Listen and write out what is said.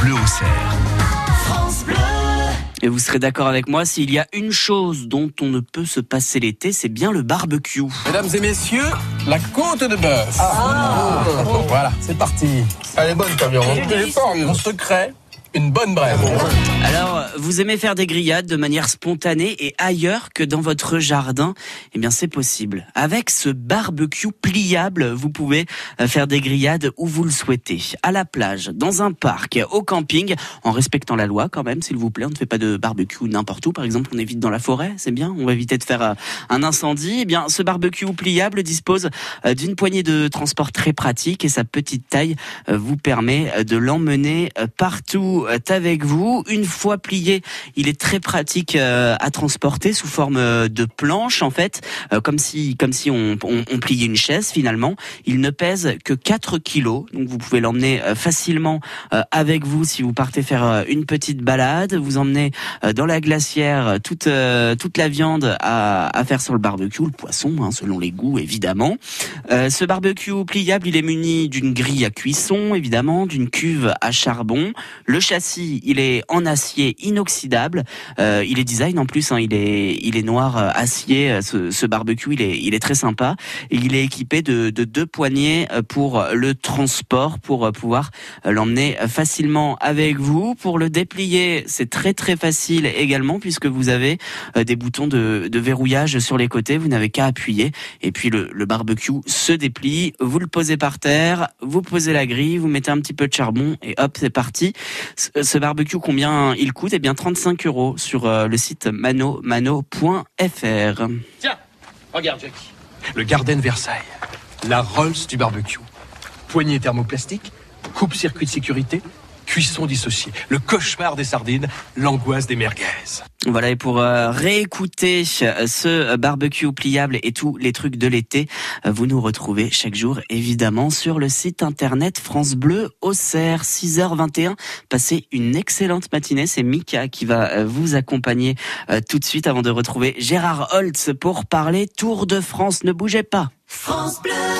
Bleu au cerf. Et vous serez d'accord avec moi, s'il y a une chose dont on ne peut se passer l'été, c'est bien le barbecue. Mesdames et messieurs, la côte de bœuf. Voilà, c'est parti. Elle est bonne ta viande. Mon secret, une bonne brève. Alors, vous aimez faire des grillades de manière spontanée et ailleurs que dans votre jardin? Eh bien, c'est possible. Avec ce barbecue pliable, vous pouvez euh, faire des grillades où vous le souhaitez. À la plage, dans un parc, au camping, en respectant la loi quand même, s'il vous plaît. On ne fait pas de barbecue n'importe où. Par exemple, on évite dans la forêt, c'est bien. On va éviter de faire euh, un incendie. Eh bien, ce barbecue pliable dispose euh, d'une poignée de transport très pratique et sa petite taille vous permet de l'emmener partout avec vous. Une fois plié, il est très pratique euh, à transporter sous forme euh, de planche en fait, euh, comme si comme si on, on, pliait une chaise finalement. Il ne pèse que 4 kilos, donc vous pouvez l'emmener facilement avec vous si vous partez faire une petite balade. Vous emmenez dans la glacière toute toute la viande à, à faire sur le barbecue, le poisson hein, selon les goûts évidemment. ce barbecue pliable, il est muni d'une grille à cuisson évidemment, d'une cuve à charbon. Le châssis, il est en acier inoxydable. Euh, il est design en plus, hein, il est il est noir euh, acier. Euh, ce, barbecue, il est il est très sympa. Il est équipé de, de deux poignées pour le transport, pour pouvoir l'emmener facilement avec vous. Pour le déplier, c'est très très facile également puisque vous avez des boutons de, verrouillage sur les côtés. Vous n'avez qu'à appuyer et puis le barbecue se déplie. Vous le posez par terre, vous posez la grille, vous mettez un petit peu de charbon et hop, c'est parti. Ce barbecue, combien il coûte Eh bien, 35 euros sur euh, le site manomano.fr. Tiens, regarde, Jackie. Le Garden Versailles. La Rolls du barbecue. Poignée thermoplastique, coupe-circuit de sécurité, cuisson dissociée, le cauchemar des sardines, l'angoisse des merguez. Voilà, et pour euh, réécouter euh, ce barbecue pliable et tous les trucs de l'été, euh, vous nous retrouvez chaque jour, évidemment, sur le site internet France Bleu au 6h21. Passez une excellente matinée. C'est Mika qui va vous accompagner tout de suite avant de retrouver Gérard Holtz pour parler Tour de France. Ne bougez pas. France Bleu